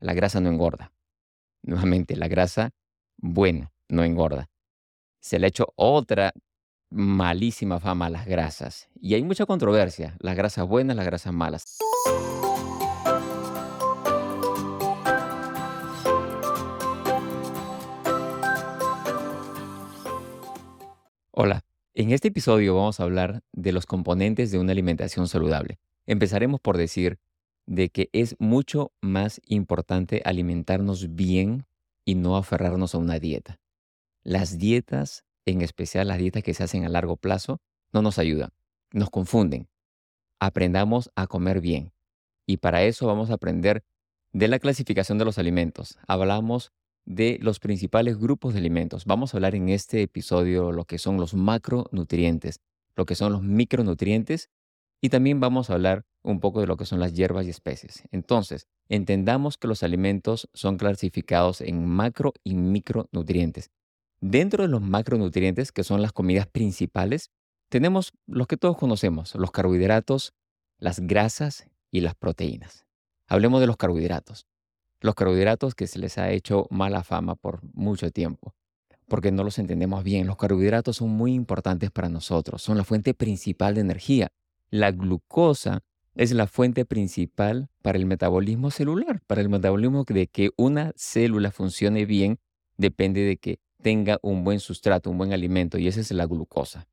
la grasa no engorda. Nuevamente, la grasa buena no engorda. Se le ha hecho otra malísima fama a las grasas. Y hay mucha controversia, las grasas buenas, las grasas malas. Hola, en este episodio vamos a hablar de los componentes de una alimentación saludable. Empezaremos por decir de que es mucho más importante alimentarnos bien y no aferrarnos a una dieta. Las dietas, en especial las dietas que se hacen a largo plazo, no nos ayudan, nos confunden. Aprendamos a comer bien. Y para eso vamos a aprender de la clasificación de los alimentos. Hablamos de los principales grupos de alimentos. Vamos a hablar en este episodio lo que son los macronutrientes, lo que son los micronutrientes y también vamos a hablar un poco de lo que son las hierbas y especies. Entonces, entendamos que los alimentos son clasificados en macro y micronutrientes. Dentro de los macronutrientes, que son las comidas principales, tenemos los que todos conocemos, los carbohidratos, las grasas y las proteínas. Hablemos de los carbohidratos los carbohidratos que se les ha hecho mala fama por mucho tiempo, porque no los entendemos bien. Los carbohidratos son muy importantes para nosotros, son la fuente principal de energía. La glucosa es la fuente principal para el metabolismo celular, para el metabolismo de que una célula funcione bien depende de que tenga un buen sustrato, un buen alimento, y esa es la glucosa.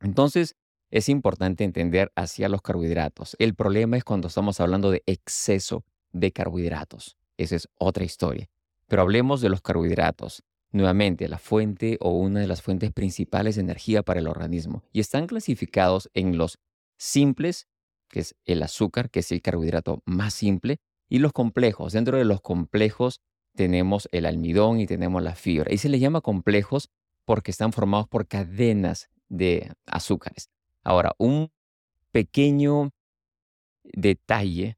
Entonces, es importante entender hacia los carbohidratos. El problema es cuando estamos hablando de exceso de carbohidratos. Esa es otra historia. Pero hablemos de los carbohidratos. Nuevamente, la fuente o una de las fuentes principales de energía para el organismo. Y están clasificados en los simples, que es el azúcar, que es el carbohidrato más simple, y los complejos. Dentro de los complejos tenemos el almidón y tenemos la fibra. Y se les llama complejos porque están formados por cadenas de azúcares. Ahora, un pequeño detalle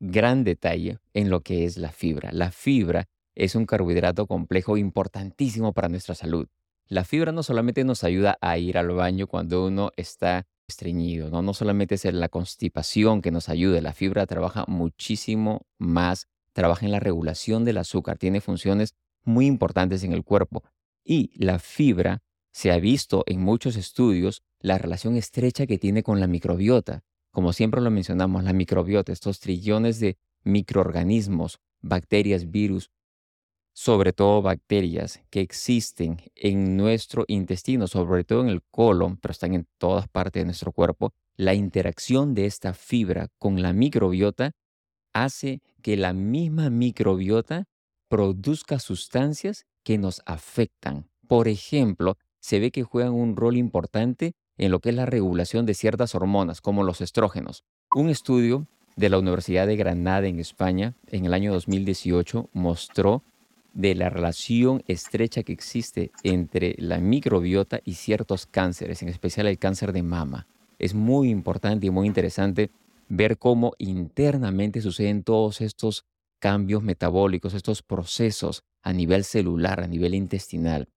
gran detalle en lo que es la fibra. La fibra es un carbohidrato complejo importantísimo para nuestra salud. La fibra no solamente nos ayuda a ir al baño cuando uno está estreñido, no, no solamente es la constipación que nos ayuda, la fibra trabaja muchísimo más, trabaja en la regulación del azúcar, tiene funciones muy importantes en el cuerpo. Y la fibra se ha visto en muchos estudios la relación estrecha que tiene con la microbiota. Como siempre lo mencionamos, la microbiota, estos trillones de microorganismos, bacterias, virus, sobre todo bacterias que existen en nuestro intestino, sobre todo en el colon, pero están en todas partes de nuestro cuerpo, la interacción de esta fibra con la microbiota hace que la misma microbiota produzca sustancias que nos afectan. Por ejemplo, se ve que juegan un rol importante en lo que es la regulación de ciertas hormonas, como los estrógenos. Un estudio de la Universidad de Granada en España en el año 2018 mostró de la relación estrecha que existe entre la microbiota y ciertos cánceres, en especial el cáncer de mama. Es muy importante y muy interesante ver cómo internamente suceden todos estos cambios metabólicos, estos procesos a nivel celular, a nivel intestinal.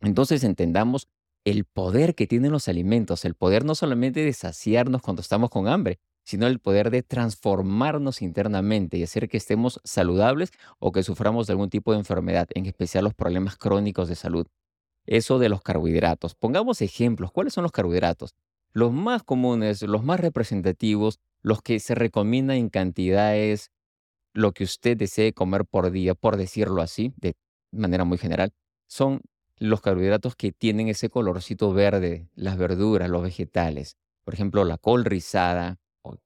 Entonces entendamos el poder que tienen los alimentos, el poder no solamente de saciarnos cuando estamos con hambre, sino el poder de transformarnos internamente y hacer que estemos saludables o que suframos de algún tipo de enfermedad, en especial los problemas crónicos de salud. Eso de los carbohidratos. Pongamos ejemplos. ¿Cuáles son los carbohidratos? Los más comunes, los más representativos, los que se recomiendan en cantidades, lo que usted desee comer por día, por decirlo así, de manera muy general, son los carbohidratos que tienen ese colorcito verde, las verduras, los vegetales. Por ejemplo, la col rizada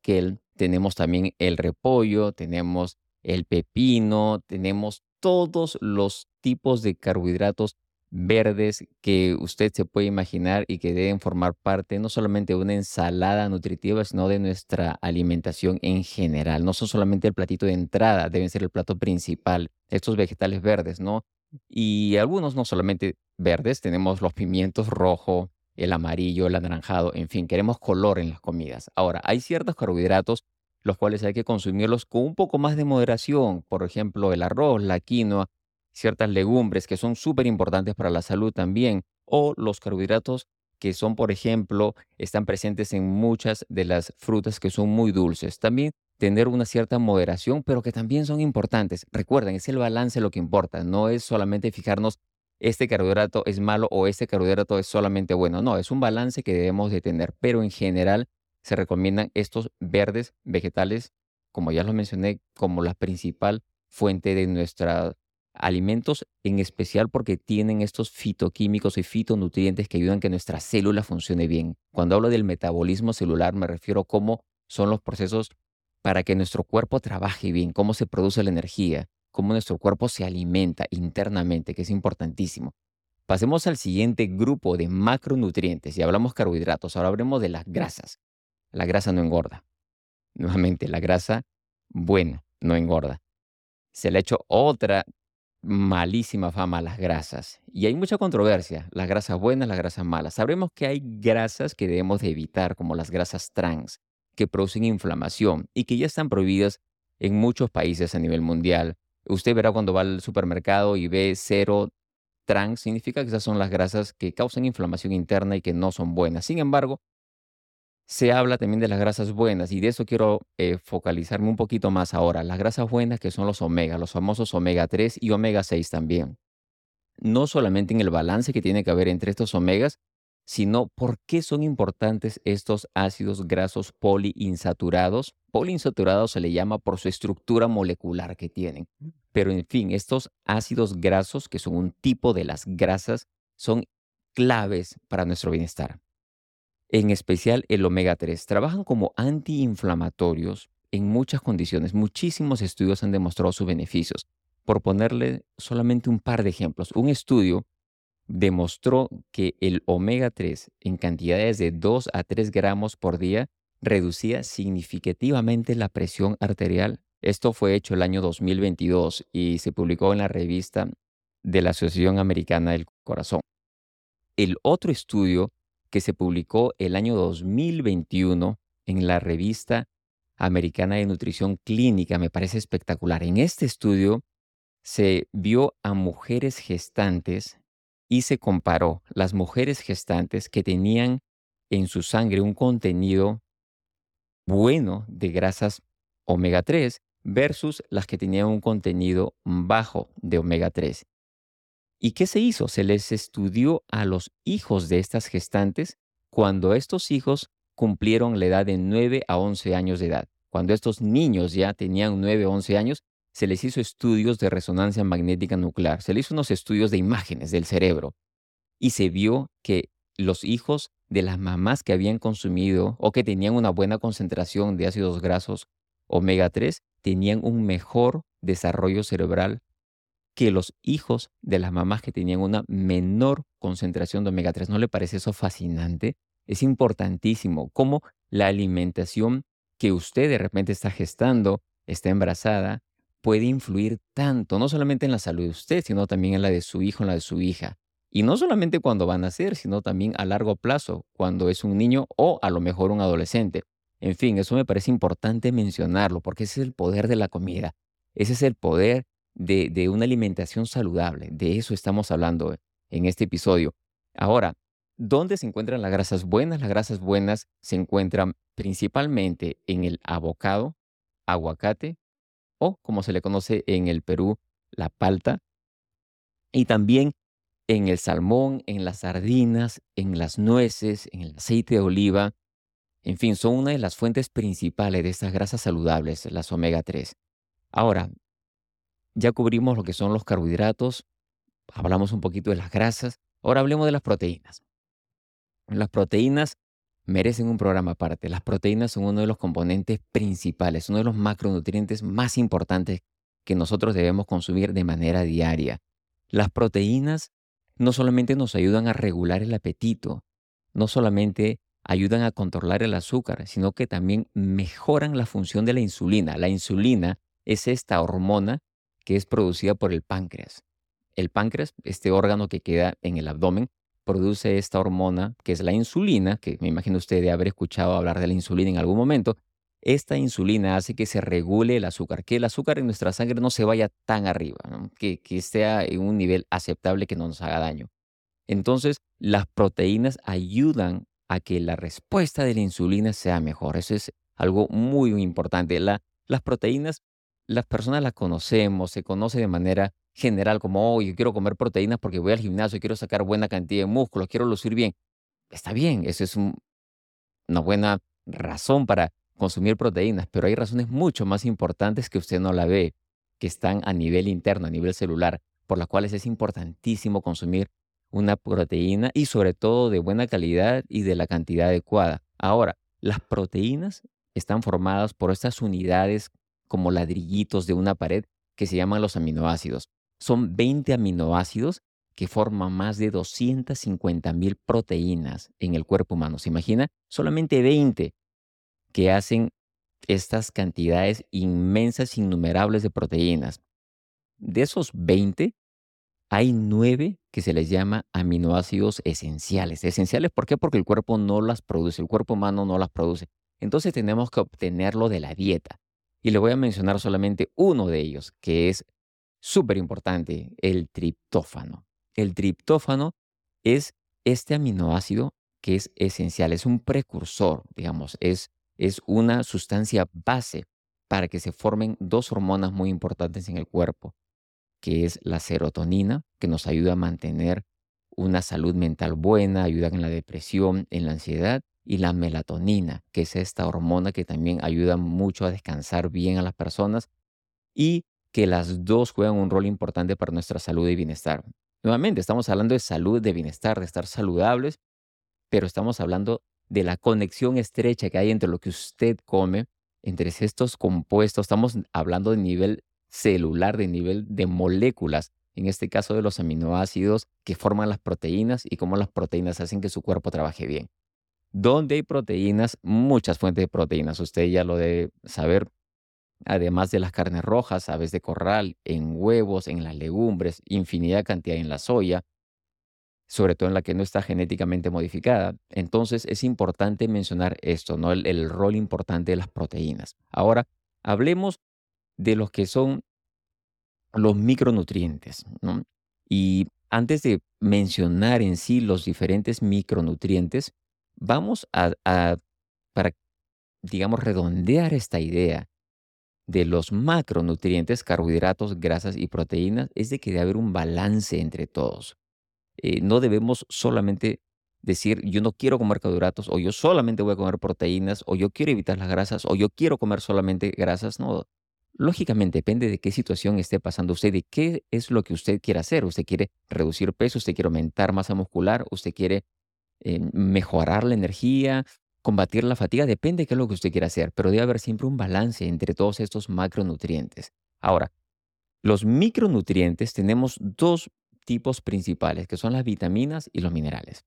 kel. Tenemos también el repollo, tenemos el pepino, tenemos todos los tipos de carbohidratos verdes que usted se puede imaginar y que deben formar parte no solamente de una ensalada nutritiva, sino de nuestra alimentación en general. No son solamente el platito de entrada, deben ser el plato principal. Estos vegetales verdes, ¿no? Y algunos no solamente verdes, tenemos los pimientos rojo, el amarillo, el anaranjado, en fin, queremos color en las comidas. Ahora, hay ciertos carbohidratos los cuales hay que consumirlos con un poco más de moderación, por ejemplo, el arroz, la quinoa, ciertas legumbres que son súper importantes para la salud también, o los carbohidratos que son, por ejemplo, están presentes en muchas de las frutas que son muy dulces. También tener una cierta moderación, pero que también son importantes. Recuerden, es el balance lo que importa, no es solamente fijarnos este carbohidrato es malo o este carbohidrato es solamente bueno. No, es un balance que debemos de tener, pero en general se recomiendan estos verdes vegetales, como ya lo mencioné, como la principal fuente de nuestros alimentos, en especial porque tienen estos fitoquímicos y fitonutrientes que ayudan a que nuestra célula funcione bien. Cuando hablo del metabolismo celular me refiero a cómo son los procesos para que nuestro cuerpo trabaje bien, cómo se produce la energía, cómo nuestro cuerpo se alimenta internamente, que es importantísimo. Pasemos al siguiente grupo de macronutrientes y hablamos carbohidratos. Ahora hablemos de las grasas. La grasa no engorda. Nuevamente, la grasa buena no engorda. Se le ha hecho otra malísima fama a las grasas. Y hay mucha controversia, las grasas buenas, las grasas malas. Sabremos que hay grasas que debemos de evitar, como las grasas trans, que producen inflamación y que ya están prohibidas en muchos países a nivel mundial. Usted verá cuando va al supermercado y ve cero trans, significa que esas son las grasas que causan inflamación interna y que no son buenas. Sin embargo, se habla también de las grasas buenas y de eso quiero eh, focalizarme un poquito más ahora. Las grasas buenas que son los omega, los famosos omega 3 y omega 6 también. No solamente en el balance que tiene que haber entre estos omegas, sino por qué son importantes estos ácidos grasos poliinsaturados. Poliinsaturados se le llama por su estructura molecular que tienen. Mm. Pero en fin, estos ácidos grasos, que son un tipo de las grasas, son claves para nuestro bienestar. En especial el omega 3. Trabajan como antiinflamatorios en muchas condiciones. Muchísimos estudios han demostrado sus beneficios. Por ponerle solamente un par de ejemplos, un estudio demostró que el omega 3 en cantidades de 2 a 3 gramos por día reducía significativamente la presión arterial. Esto fue hecho el año 2022 y se publicó en la revista de la Asociación Americana del Corazón. El otro estudio que se publicó el año 2021 en la revista Americana de Nutrición Clínica me parece espectacular. En este estudio se vio a mujeres gestantes y se comparó las mujeres gestantes que tenían en su sangre un contenido bueno de grasas omega 3 versus las que tenían un contenido bajo de omega 3. ¿Y qué se hizo? Se les estudió a los hijos de estas gestantes cuando estos hijos cumplieron la edad de 9 a 11 años de edad. Cuando estos niños ya tenían 9 o 11 años, se les hizo estudios de resonancia magnética nuclear, se les hizo unos estudios de imágenes del cerebro y se vio que los hijos de las mamás que habían consumido o que tenían una buena concentración de ácidos grasos omega 3 tenían un mejor desarrollo cerebral que los hijos de las mamás que tenían una menor concentración de omega 3. ¿No le parece eso fascinante? Es importantísimo cómo la alimentación que usted de repente está gestando, está embarazada, puede influir tanto, no solamente en la salud de usted, sino también en la de su hijo, en la de su hija. Y no solamente cuando va a nacer, sino también a largo plazo, cuando es un niño o a lo mejor un adolescente. En fin, eso me parece importante mencionarlo, porque ese es el poder de la comida. Ese es el poder de, de una alimentación saludable. De eso estamos hablando en este episodio. Ahora, ¿dónde se encuentran las grasas buenas? Las grasas buenas se encuentran principalmente en el abocado, aguacate, o como se le conoce en el Perú, la palta, y también en el salmón, en las sardinas, en las nueces, en el aceite de oliva. En fin, son una de las fuentes principales de estas grasas saludables, las omega 3. Ahora, ya cubrimos lo que son los carbohidratos, hablamos un poquito de las grasas, ahora hablemos de las proteínas. Las proteínas merecen un programa aparte. Las proteínas son uno de los componentes principales, uno de los macronutrientes más importantes que nosotros debemos consumir de manera diaria. Las proteínas no solamente nos ayudan a regular el apetito, no solamente ayudan a controlar el azúcar, sino que también mejoran la función de la insulina. La insulina es esta hormona que es producida por el páncreas. El páncreas, este órgano que queda en el abdomen, produce esta hormona que es la insulina, que me imagino usted de haber escuchado hablar de la insulina en algún momento. Esta insulina hace que se regule el azúcar, que el azúcar en nuestra sangre no se vaya tan arriba, que, que esté en un nivel aceptable que no nos haga daño. Entonces, las proteínas ayudan a que la respuesta de la insulina sea mejor. Eso es algo muy importante. La- las proteínas, las personas las conocemos, se conoce de manera general como, yo quiero comer proteínas porque voy al gimnasio, quiero sacar buena cantidad de músculos, quiero lucir bien. Está bien, eso es un- una buena razón para consumir proteínas, pero hay razones mucho más importantes que usted no la ve, que están a nivel interno, a nivel celular, por las cuales es importantísimo consumir una proteína y sobre todo de buena calidad y de la cantidad adecuada. Ahora, las proteínas están formadas por estas unidades como ladrillitos de una pared que se llaman los aminoácidos. Son 20 aminoácidos que forman más de 250 mil proteínas en el cuerpo humano. ¿Se imagina? Solamente 20 que hacen estas cantidades inmensas, innumerables de proteínas. De esos 20, hay 9 que se les llama aminoácidos esenciales. Esenciales, ¿por qué? Porque el cuerpo no las produce, el cuerpo humano no las produce. Entonces tenemos que obtenerlo de la dieta. Y le voy a mencionar solamente uno de ellos, que es súper importante, el triptófano. El triptófano es este aminoácido que es esencial, es un precursor, digamos, es, es una sustancia base para que se formen dos hormonas muy importantes en el cuerpo, que es la serotonina, que nos ayuda a mantener una salud mental buena, ayuda en la depresión, en la ansiedad, y la melatonina, que es esta hormona que también ayuda mucho a descansar bien a las personas y que las dos juegan un rol importante para nuestra salud y bienestar. Nuevamente, estamos hablando de salud, de bienestar, de estar saludables, pero estamos hablando de la conexión estrecha que hay entre lo que usted come, entre estos compuestos. Estamos hablando de nivel celular, de nivel de moléculas, en este caso de los aminoácidos que forman las proteínas y cómo las proteínas hacen que su cuerpo trabaje bien. ¿Dónde hay proteínas? Muchas fuentes de proteínas. Usted ya lo debe saber además de las carnes rojas, aves de corral, en huevos, en las legumbres, infinidad de cantidad en la soya, sobre todo en la que no está genéticamente modificada. Entonces es importante mencionar esto, ¿no? El, rol importante de las proteínas. Ahora, hablemos de los que son los micronutrientes, ¿no? Y antes de mencionar en sí los diferentes micronutrientes, vamos a, a para, digamos, redondear esta idea de los macronutrientes, carbohidratos, grasas y proteínas, es de que debe haber un balance entre todos. Eh, no debemos solamente decir, yo no quiero comer carbohidratos, o yo solamente voy a comer proteínas, o yo quiero evitar las grasas, o yo quiero comer solamente grasas. No, lógicamente depende de qué situación esté pasando usted y qué es lo que usted quiere hacer. Usted quiere reducir peso, usted quiere aumentar masa muscular, usted quiere eh, mejorar la energía, combatir la fatiga, depende de qué es lo que usted quiera hacer, pero debe haber siempre un balance entre todos estos macronutrientes. Ahora, los micronutrientes tenemos dos tipos principales, que son las vitaminas y los minerales.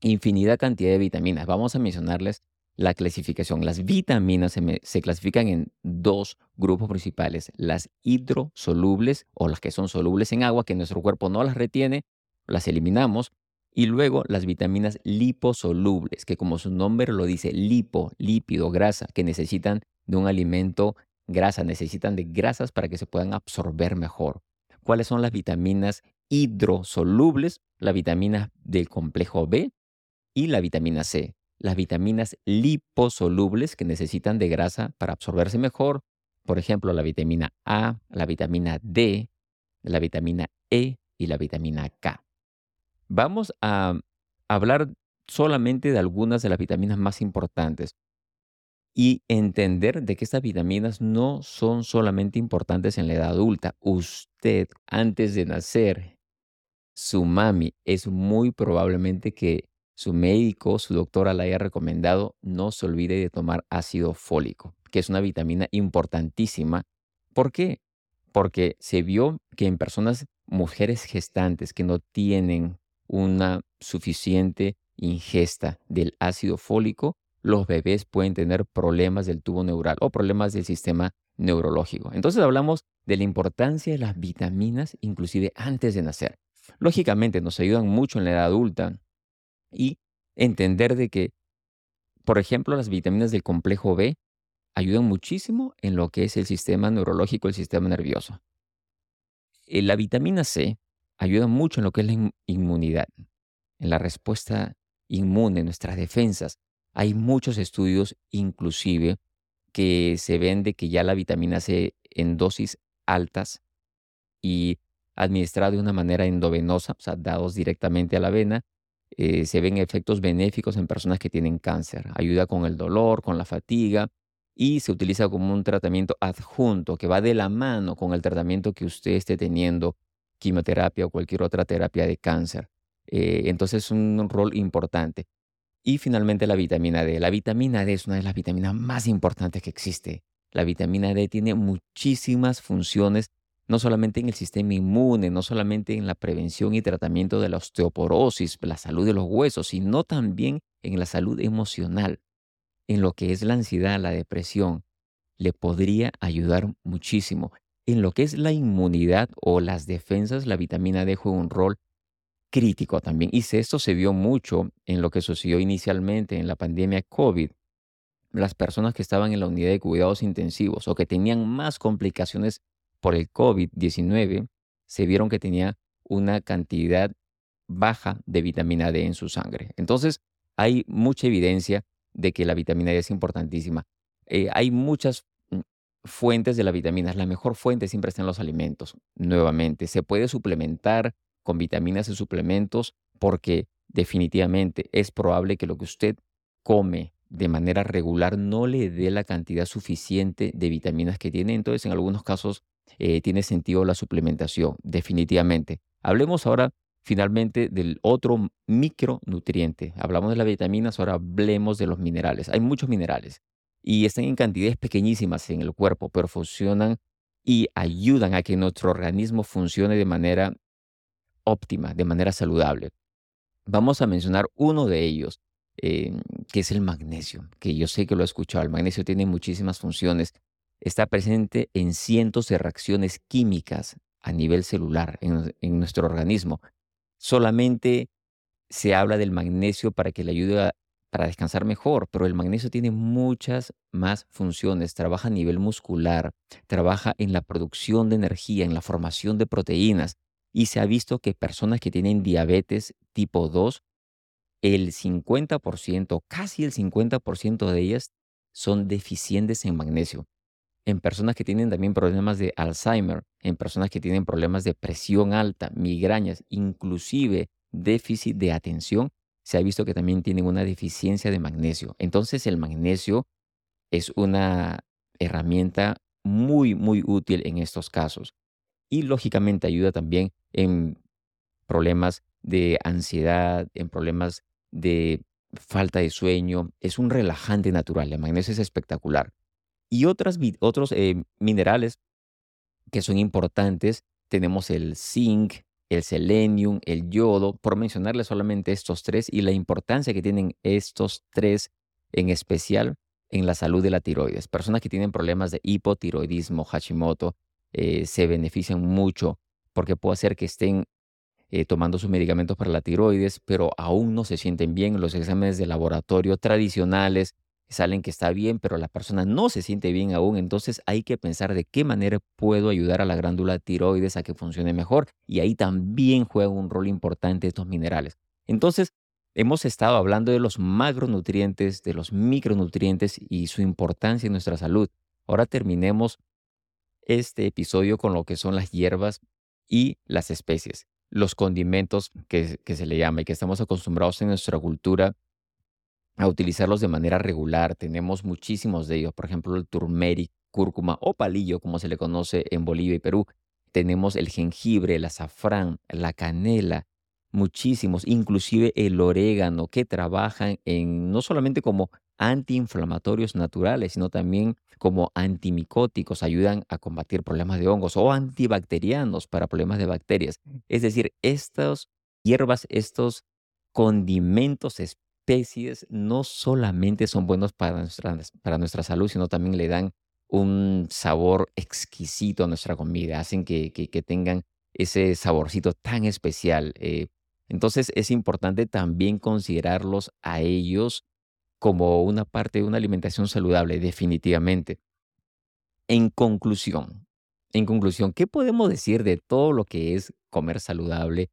Infinidad cantidad de vitaminas. Vamos a mencionarles la clasificación. Las vitaminas se, se clasifican en dos grupos principales, las hidrosolubles o las que son solubles en agua, que nuestro cuerpo no las retiene, las eliminamos, y luego las vitaminas liposolubles, que como su nombre lo dice, lipo, lípido, grasa, que necesitan de un alimento grasa, necesitan de grasas para que se puedan absorber mejor. ¿Cuáles son las vitaminas hidrosolubles? La vitamina del complejo B y la vitamina C. Las vitaminas liposolubles que necesitan de grasa para absorberse mejor, por ejemplo, la vitamina A, la vitamina D, la vitamina E y la vitamina K. Vamos a hablar solamente de algunas de las vitaminas más importantes y entender de que estas vitaminas no son solamente importantes en la edad adulta. Usted, antes de nacer, su mami, es muy probablemente que su médico, su doctora le haya recomendado no se olvide de tomar ácido fólico, que es una vitamina importantísima. ¿Por qué? Porque se vio que en personas, mujeres gestantes que no tienen una suficiente ingesta del ácido fólico, los bebés pueden tener problemas del tubo neural o problemas del sistema neurológico. Entonces hablamos de la importancia de las vitaminas inclusive antes de nacer. Lógicamente nos ayudan mucho en la edad adulta y entender de que, por ejemplo, las vitaminas del complejo B ayudan muchísimo en lo que es el sistema neurológico, el sistema nervioso. Eh, La vitamina C ayuda mucho en lo que es la in- inmunidad, en la respuesta inmune, nuestras defensas. Hay muchos estudios, inclusive, que se ven de que ya la vitamina C en dosis altas y administrada de una manera endovenosa, o sea, dados directamente a la vena, eh, se ven efectos benéficos en personas que tienen cáncer. Ayuda con el dolor, con la fatiga y se utiliza como un tratamiento adjunto que va de la mano con el tratamiento que usted esté teniendo, quimioterapia o cualquier otra terapia de cáncer. Eh, entonces es un rol importante. Y finalmente la vitamina D. La vitamina D es una de las vitaminas más importantes que existe. La vitamina D tiene muchísimas funciones, no solamente en el sistema inmune, no solamente en la prevención y tratamiento de la osteoporosis, la salud de los huesos, sino también en la salud emocional, en lo que es la ansiedad, la depresión. Le podría ayudar muchísimo. En lo que es la inmunidad o las defensas, la vitamina D juega un rol crítico también. Y esto se vio mucho en lo que sucedió inicialmente en la pandemia COVID. Las personas que estaban en la unidad de cuidados intensivos o que tenían más complicaciones por el COVID-19 se vieron que tenía una cantidad baja de vitamina D en su sangre. Entonces, hay mucha evidencia de que la vitamina D es importantísima. Eh, hay muchas fuentes de la vitamina. La mejor fuente siempre está en los alimentos. Nuevamente, se puede suplementar con vitaminas y suplementos porque definitivamente es probable que lo que usted come de manera regular no le dé la cantidad suficiente de vitaminas que tiene. Entonces, en algunos casos eh, tiene sentido la suplementación, definitivamente. Hablemos ahora finalmente del otro micronutriente. Hablamos de las vitaminas, ahora hablemos de los minerales. Hay muchos minerales y están en cantidades pequeñísimas en el cuerpo, pero funcionan y ayudan a que nuestro organismo funcione de manera óptima, de manera saludable. Vamos a mencionar uno de ellos, eh, que es el magnesio, que yo sé que lo he escuchado. El magnesio tiene muchísimas funciones. Está presente en cientos de reacciones químicas a nivel celular en, en nuestro organismo. Solamente se habla del magnesio para que le ayude a, para descansar mejor, pero el magnesio tiene muchas más funciones. Trabaja a nivel muscular, trabaja en la producción de energía, en la formación de proteínas, y se ha visto que personas que tienen diabetes tipo 2, el 50%, casi el 50% de ellas son deficientes en magnesio. En personas que tienen también problemas de Alzheimer, en personas que tienen problemas de presión alta, migrañas, inclusive déficit de atención, se ha visto que también tienen una deficiencia de magnesio. Entonces el magnesio es una herramienta muy, muy útil en estos casos y lógicamente ayuda también en problemas de ansiedad, en problemas de falta de sueño. Es un relajante natural, el magnesio es espectacular. Y otros eh, minerales que son importantes, tenemos el zinc, el selenium, el yodo, por mencionarles solamente estos tres y la importancia que tienen estos tres en especial en la salud de la tiroides. Personas que tienen problemas de hipotiroidismo, Hashimoto, eh, se benefician mucho porque puede ser que estén eh, tomando sus medicamentos para la tiroides, pero aún no se sienten bien. Los exámenes de laboratorio tradicionales salen que está bien, pero la persona no se siente bien aún. Entonces hay que pensar de qué manera puedo ayudar a la glándula tiroides a que funcione mejor. Y ahí también juega un rol importante estos minerales. Entonces, hemos estado hablando de los macronutrientes, de los micronutrientes y su importancia en nuestra salud. Ahora terminemos este episodio con lo que son las hierbas y las especies, los condimentos que, se le llama y que estamos acostumbrados en nuestra cultura a utilizarlos de manera regular. Tenemos muchísimos de ellos, por ejemplo, el turmeric, cúrcuma o palillo, como se le conoce en Bolivia y Perú. Tenemos el jengibre, el azafrán, la canela, muchísimos, inclusive el orégano, que trabajan en no solamente como antiinflamatorios naturales, sino también como antimicóticos, ayudan a combatir problemas de hongos o antibacterianos para problemas de bacterias. Es decir, estas hierbas, estos condimentos, no solamente son buenos para nuestra, para nuestra salud, sino también le dan un sabor exquisito a nuestra comida, hacen que, que, tengan ese saborcito tan especial. Eh, entonces es importante también considerarlos a ellos como una parte de una alimentación saludable, definitivamente. En conclusión, en conclusión, ¿qué podemos decir de todo lo que es comer saludable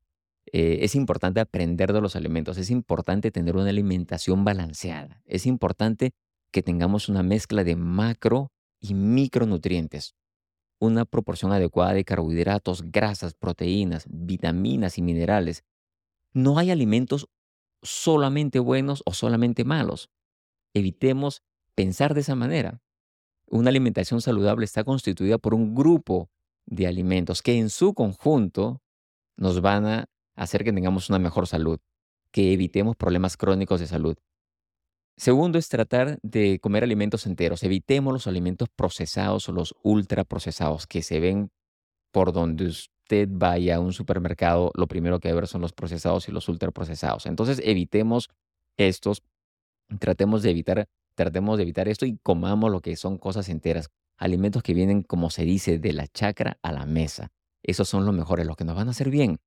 eh, es importante aprender de los alimentos, es importante tener una alimentación balanceada, es importante que tengamos una mezcla de macro y micronutrientes, una proporción adecuada de carbohidratos, grasas, proteínas, vitaminas y minerales. No hay alimentos solamente buenos o solamente malos. Evitemos pensar de esa manera. Una alimentación saludable está constituida por un grupo de alimentos que en su conjunto nos van a hacer que tengamos una mejor salud, que evitemos problemas crónicos de salud. Segundo es tratar de comer alimentos enteros. Evitemos los alimentos procesados o los ultraprocesados que se ven por donde usted vaya a un supermercado. Lo primero que hay ver son los procesados y los ultraprocesados. Entonces evitemos estos. Tratemos de evitar, tratemos de evitar esto y comamos lo que son cosas enteras. Alimentos que vienen, como se dice, de la chacra a la mesa. Esos son los mejores, los que nos van a hacer bien.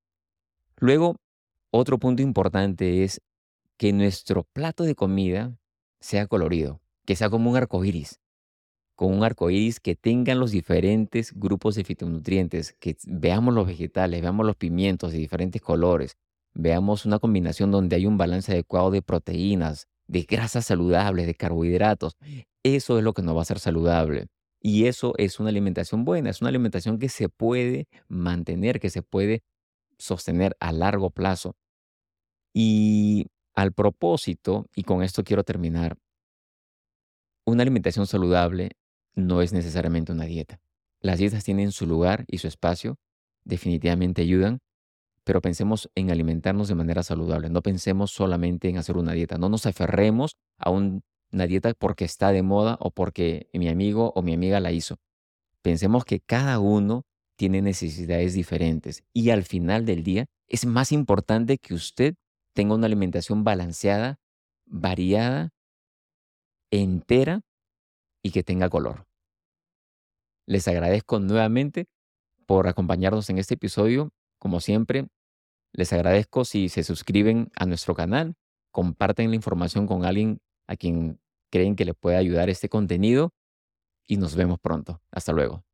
Luego, otro punto importante es que nuestro plato de comida sea colorido, que sea como un arco iris, con un arco iris que tengan los diferentes grupos de fitonutrientes, que veamos los vegetales, veamos los pimientos de diferentes colores, veamos una combinación donde hay un balance adecuado de proteínas, de grasas saludables, de carbohidratos. Eso es lo que nos va a hacer saludable. Y eso es una alimentación buena, es una alimentación que se puede mantener, que se puede sostener a largo plazo. Y al propósito, y con esto quiero terminar, una alimentación saludable no es necesariamente una dieta. Las dietas tienen su lugar y su espacio, definitivamente ayudan, pero pensemos en alimentarnos de manera saludable. No pensemos solamente en hacer una dieta. No nos aferremos a un- una dieta porque está de moda o porque mi amigo o mi amiga la hizo. Pensemos que cada uno tiene necesidades diferentes y al final del día es más importante que usted tenga una alimentación balanceada, variada, entera y que tenga color. Les agradezco nuevamente por acompañarnos en este episodio. Como siempre, les agradezco si se suscriben a nuestro canal, comparten la información con alguien a quien creen que le puede ayudar este contenido y nos vemos pronto. Hasta luego.